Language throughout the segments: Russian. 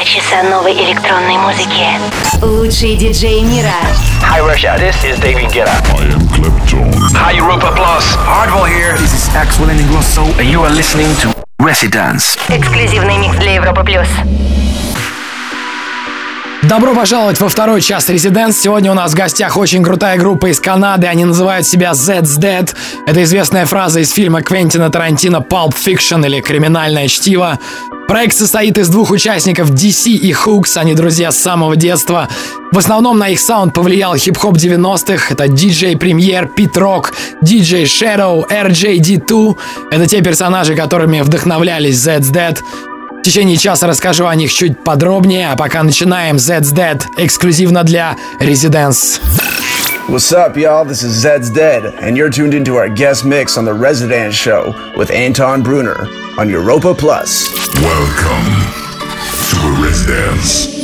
Два часа новой электронной музыки. Лучшие диджеи мира. Hi Russia, this is David Guetta. I am Clapton. Hi Europa Plus. Hardwell here. This is Axel Ingrosso. And you are listening to Residence. Эксклюзивный микс для Европы плюс. Добро пожаловать во второй час Резиденс. Сегодня у нас в гостях очень крутая группа из Канады. Они называют себя Zed's Dead. Это известная фраза из фильма Квентина Тарантино Pulp Fiction или Криминальное чтиво. Проект состоит из двух участников DC и Hooks, они друзья с самого детства. В основном на их саунд повлиял хип-хоп 90-х. Это DJ Premier, Pit Rock, DJ Shadow, RJD2. Это те персонажи, которыми вдохновлялись Zed's Dead. В течение часа расскажу о них чуть подробнее, а пока начинаем Zed's Dead эксклюзивно для Residence. What's up, y'all? This is Zed's Dead, and you're tuned into our guest mix on The Residence Show with Anton Bruner on Europa Plus. Welcome to the Residence.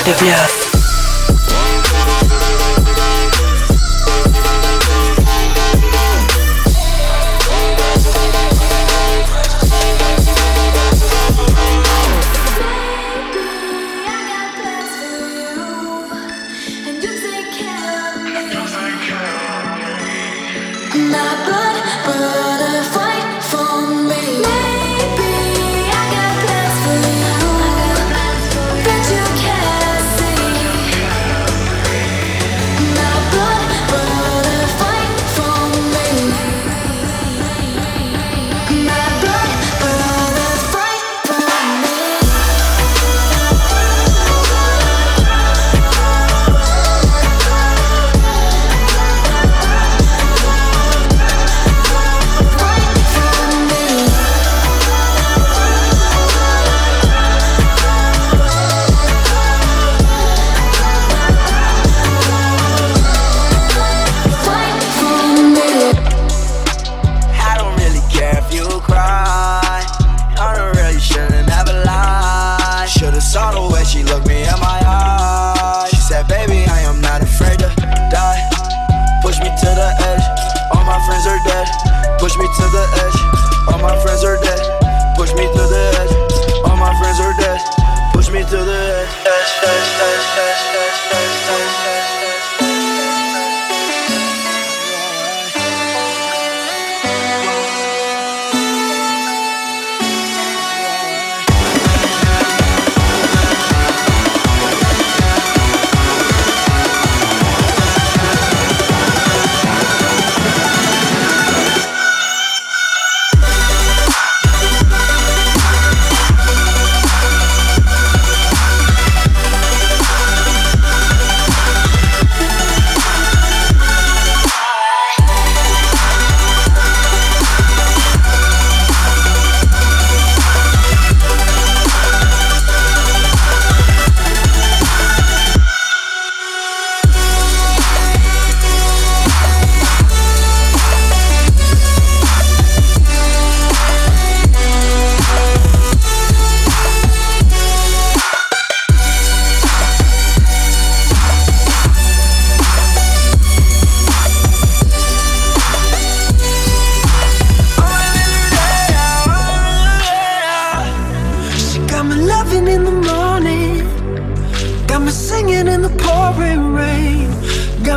На Европе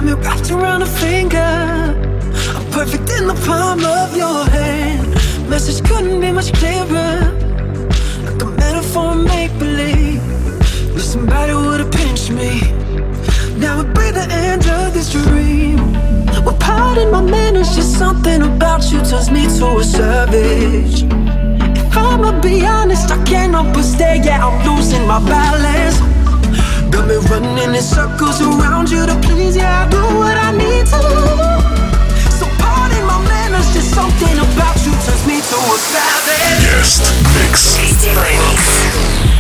Got me wrapped around a finger. I'm perfect in the palm of your hand. Message couldn't be much clearer. Like a metaphor, make believe. If somebody would've pinched me. Now it'd be the end of this dream. Well, pardon my manners, just something about you turns me to a savage. If I'ma be honest, I can't help but stay. Yeah, I'm losing my balance. I've been running in circles around you to please Yeah, I do what I need to. So pardon my manners, just something about you turns me to a savage. Yes, mix. Remix.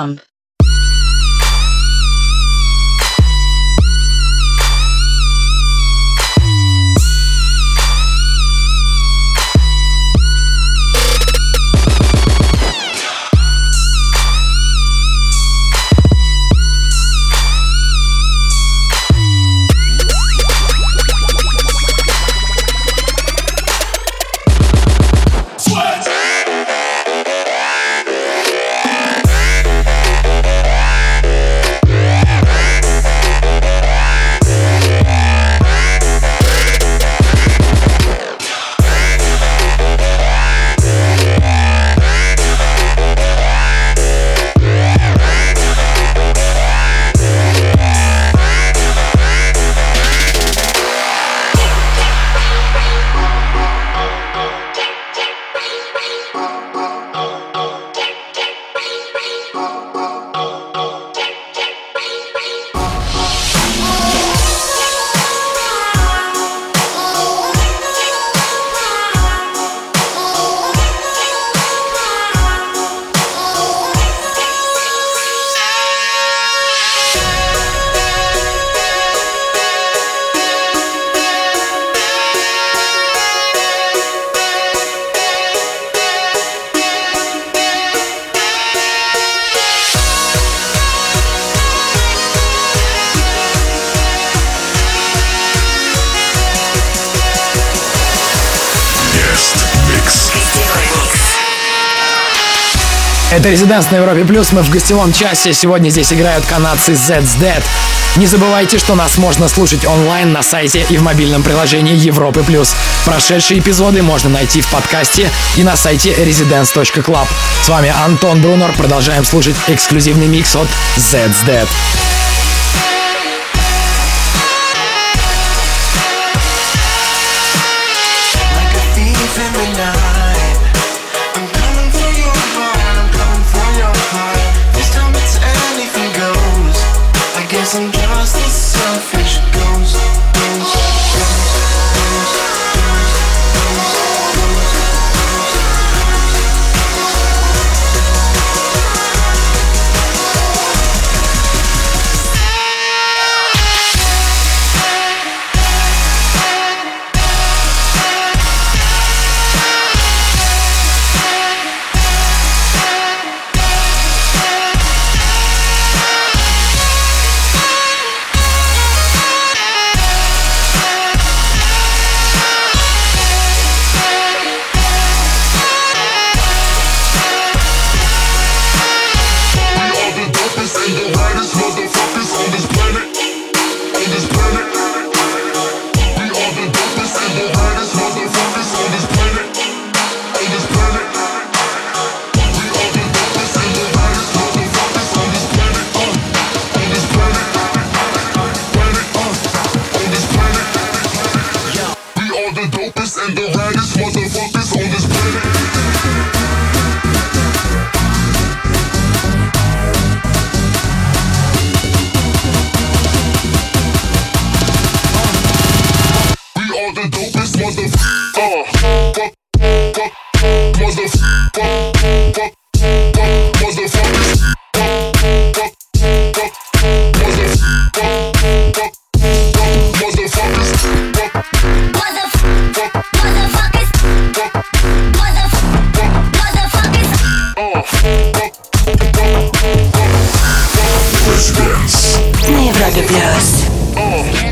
Welcome Это Резиденс на Европе Плюс. Мы в гостевом часе. Сегодня здесь играют канадцы Zed's Dead. Не забывайте, что нас можно слушать онлайн на сайте и в мобильном приложении Европы Плюс. Прошедшие эпизоды можно найти в подкасте и на сайте residence.club. С вами Антон Брунер. Продолжаем слушать эксклюзивный микс от Zed's Dead. oh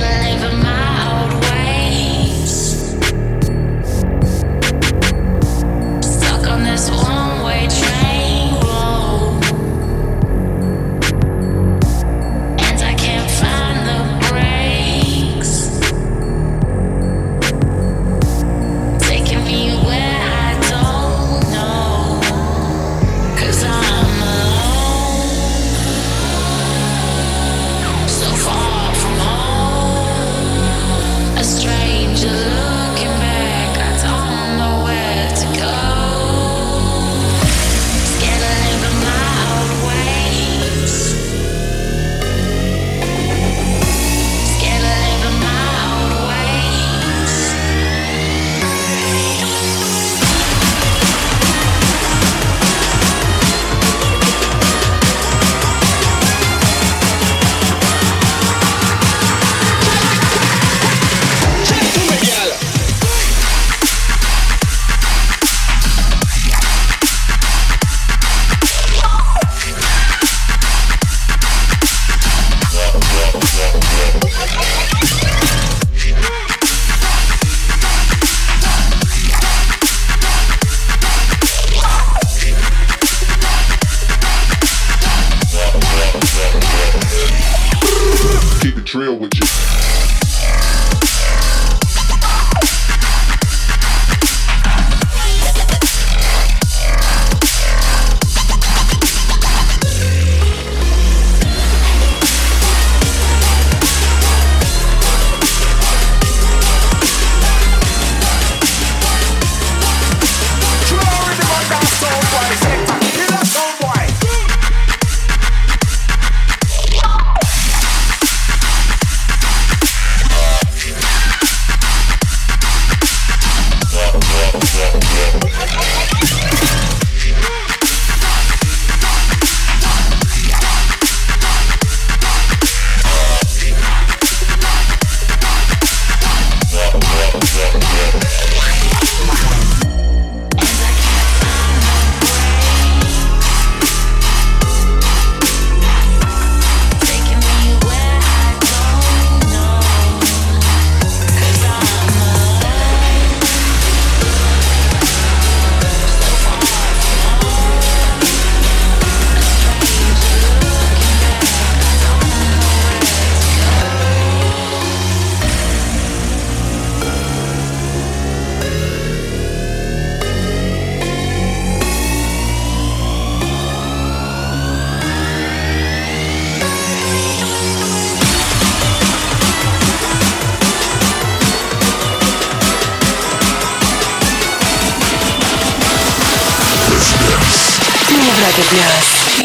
trail with you.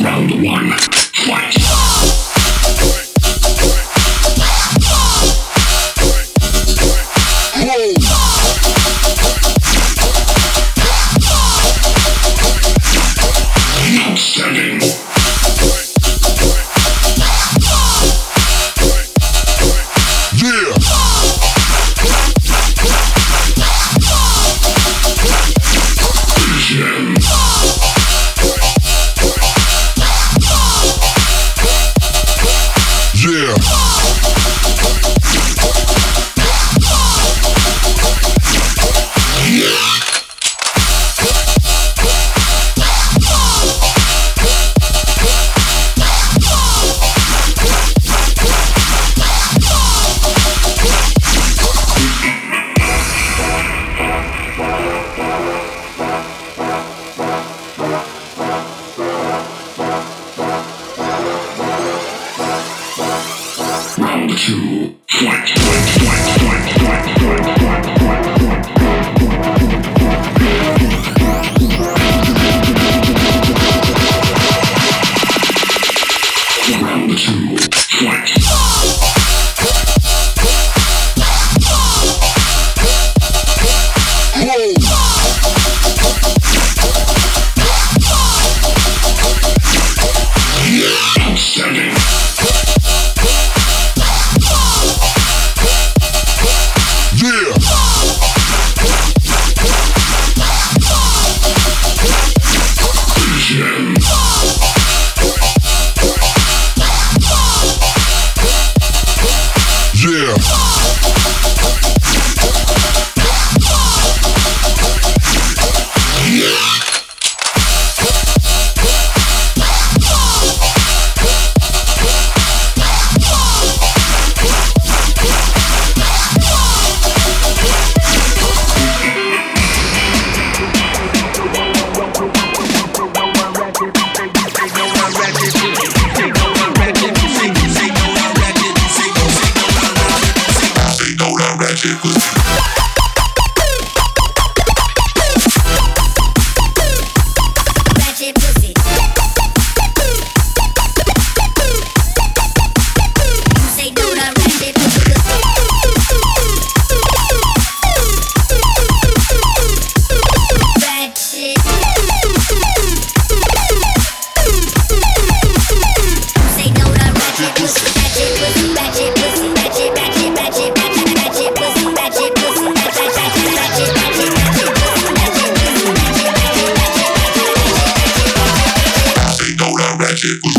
Round one. Fight. hacer pues,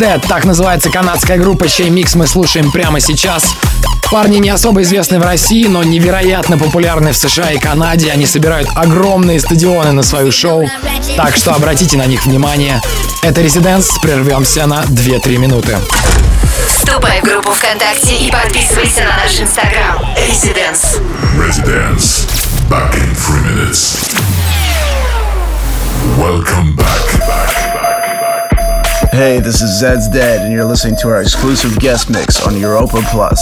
Dead, так называется канадская группа, чей микс мы слушаем прямо сейчас. Парни не особо известны в России, но невероятно популярны в США и Канаде. Они собирают огромные стадионы на свое шоу, так что обратите на них внимание. Это Резиденс, прервемся на 2-3 минуты. Вступай в группу ВКонтакте и подписывайся на наш инстаграм. Residence. Residence. Back in three minutes. Welcome back, back. Hey, this is Zed's Dead, and you're listening to our exclusive guest mix on Europa Plus.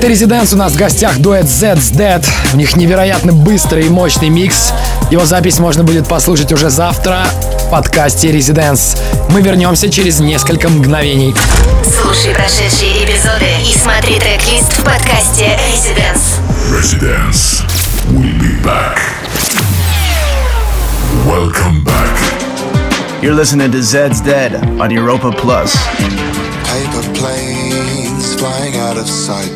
Это Резиденс у нас в гостях дуэт Zed's Dead. У них невероятно быстрый и мощный микс. Его запись можно будет послушать уже завтра в подкасте Резиденс. Мы вернемся через несколько мгновений. Слушай прошедшие эпизоды и смотри трек-лист в подкасте Residence. Residence. We'll be back. Welcome back. You're listening to Zed's Dead on Europa Plus. Paper planes flying out of sight.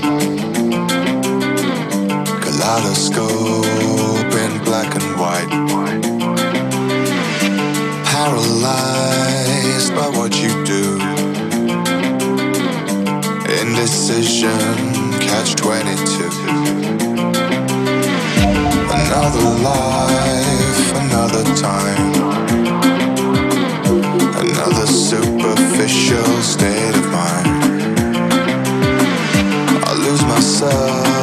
Kaleidoscope in black and white. Paralyzed by what you do. Indecision, catch 22. Another life, another time. Another superficial state of mind myself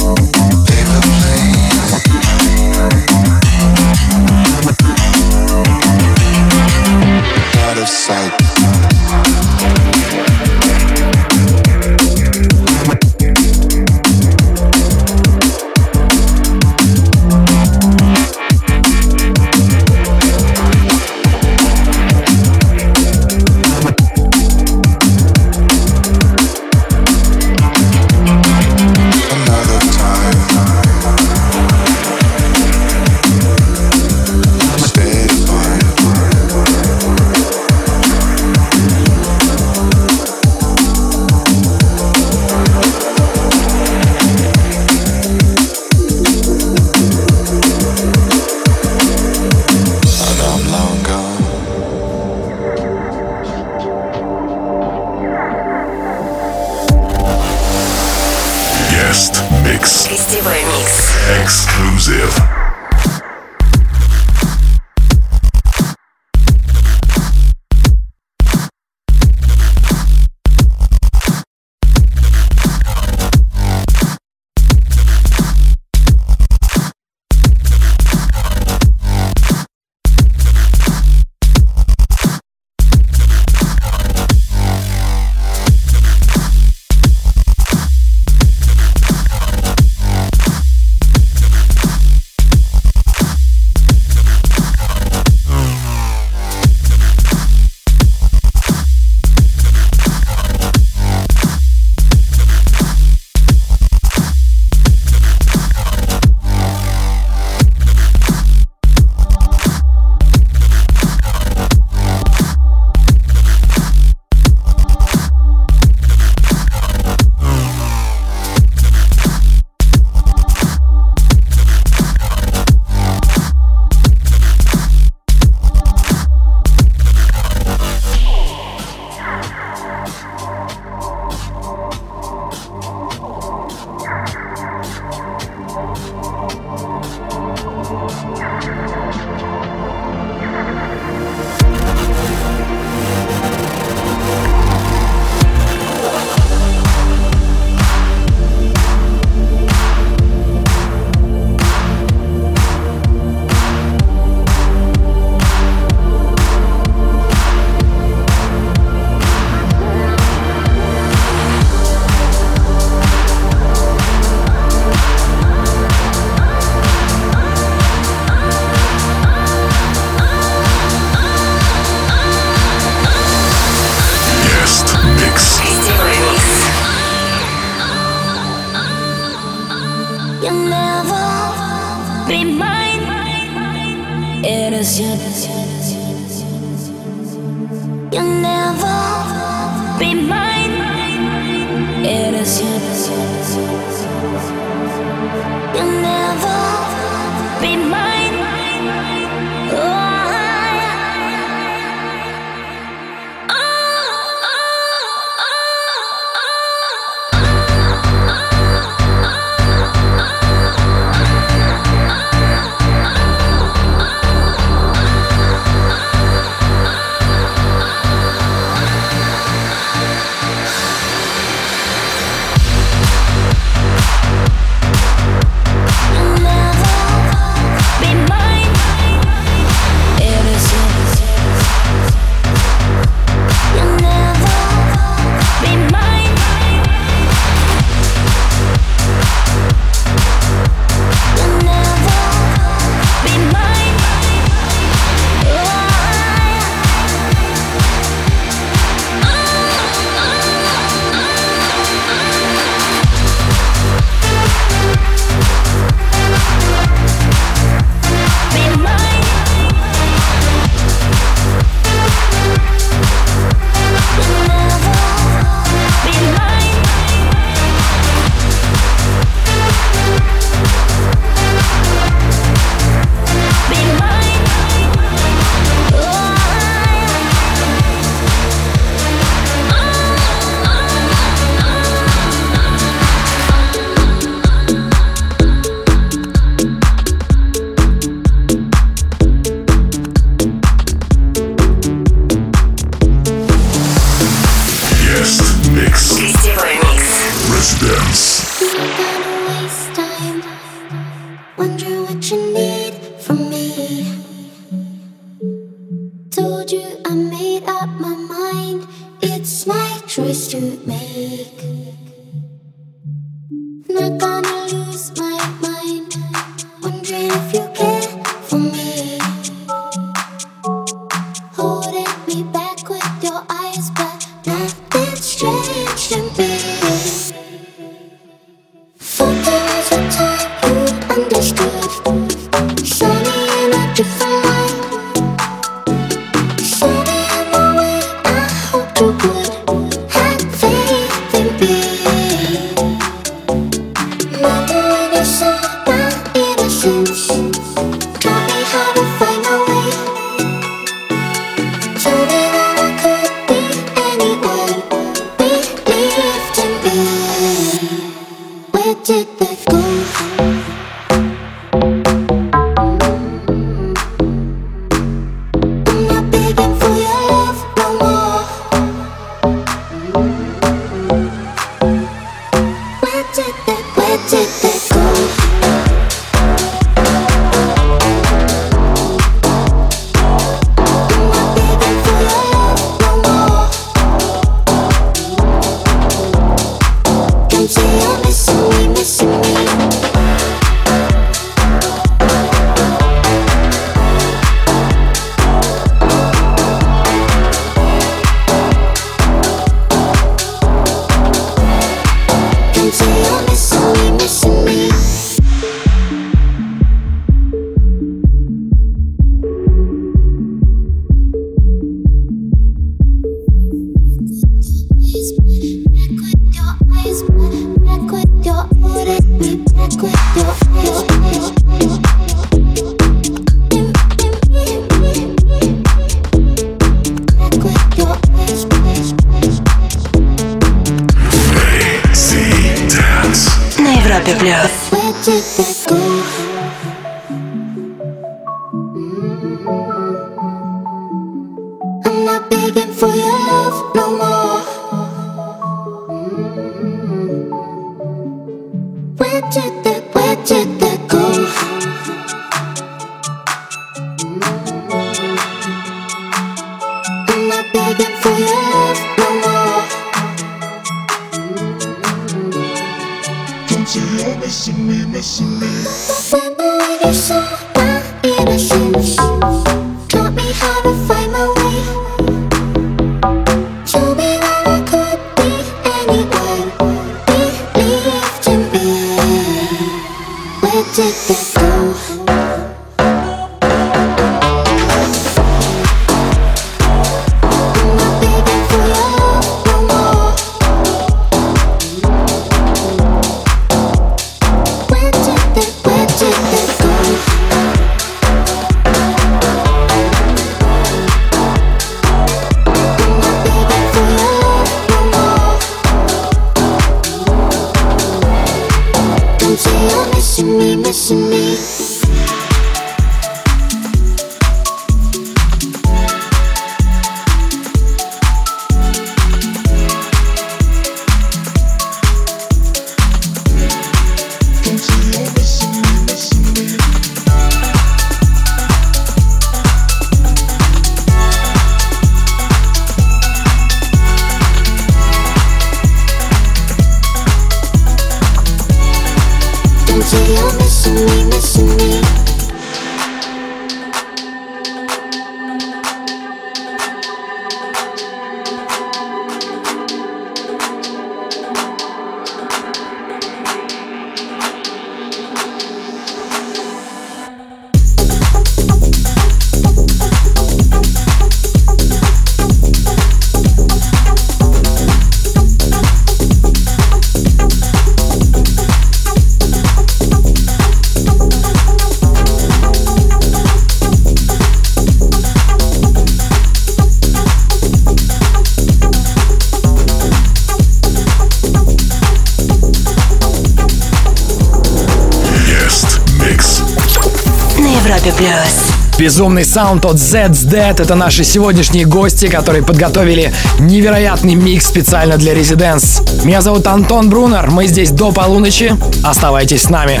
Безумный саунд от Zed's Dead — это наши сегодняшние гости, которые подготовили невероятный микс специально для Резиденс. Меня зовут Антон Брунер, мы здесь до полуночи. Оставайтесь с нами.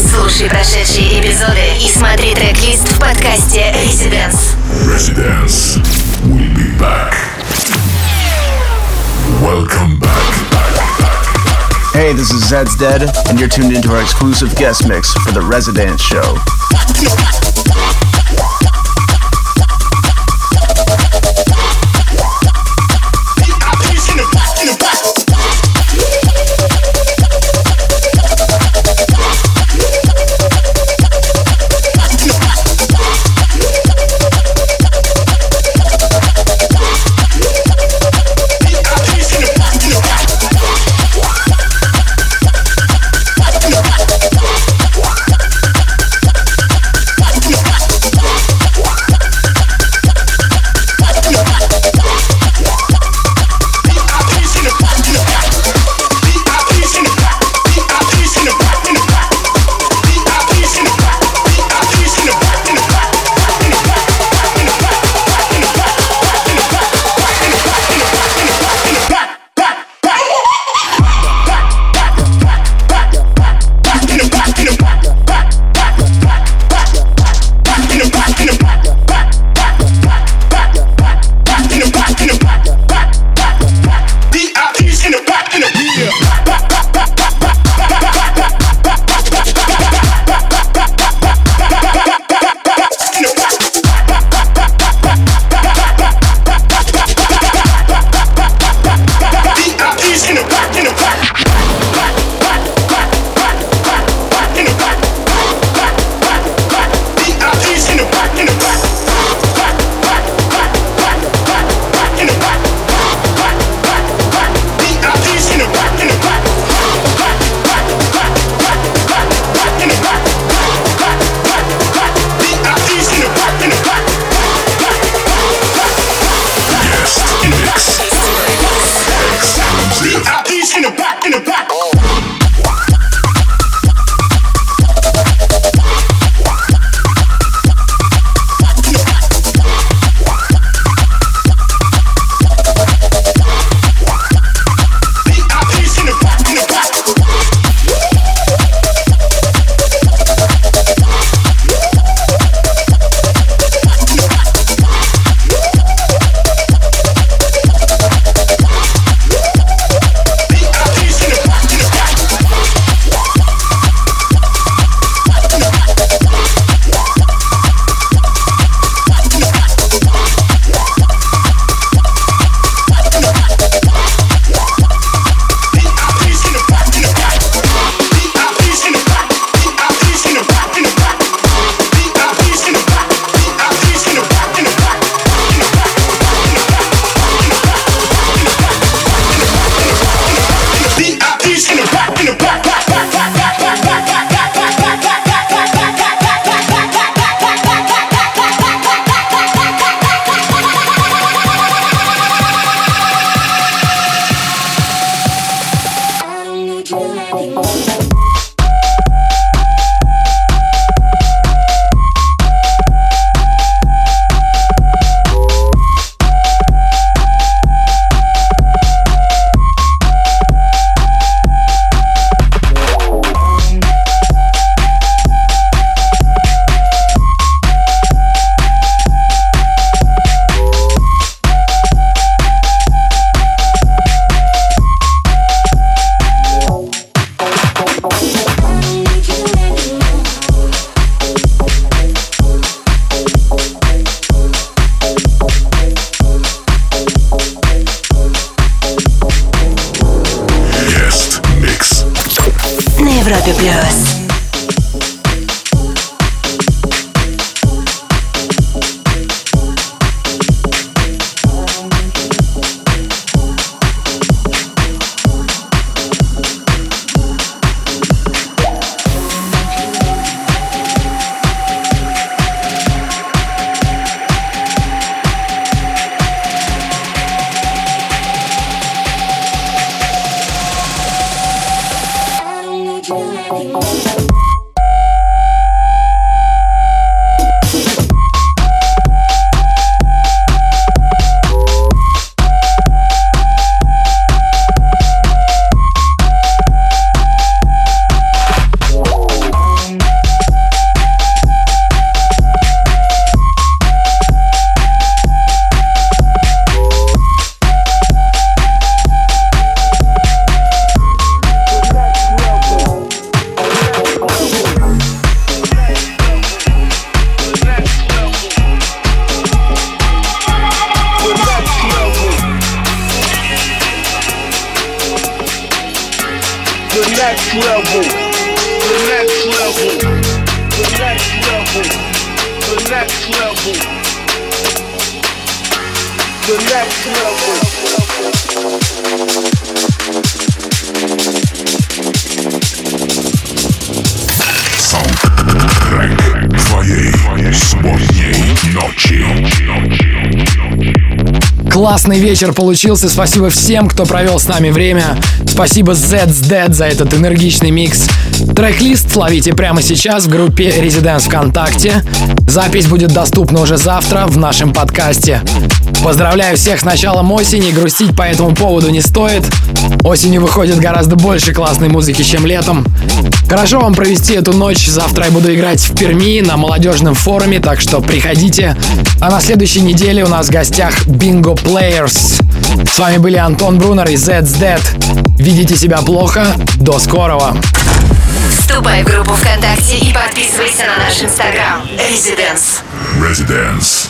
Слушай прошедшие эпизоды и смотри трек-лист в подкасте Residence. Residence. We'll be back. Welcome back. Hey, this is Zed's Dead, and you're tuned into our exclusive guest mix for the Residence Show. Классный вечер получился. Спасибо всем, кто провел с нами время. Спасибо Zed's Dead за этот энергичный микс. Трек-лист ловите прямо сейчас в группе Residence ВКонтакте. Запись будет доступна уже завтра в нашем подкасте. Поздравляю всех с началом осени. Грустить по этому поводу не стоит. Осенью выходит гораздо больше классной музыки, чем летом. Хорошо вам провести эту ночь. Завтра я буду играть в Перми на молодежном форуме, так что приходите. А на следующей неделе у нас в гостях Bingo Players. С вами были Антон Брунер и Zed's Dead. Видите себя плохо? До скорого! Вступай в группу ВКонтакте и подписывайся на наш инстаграм. Residence. Residence.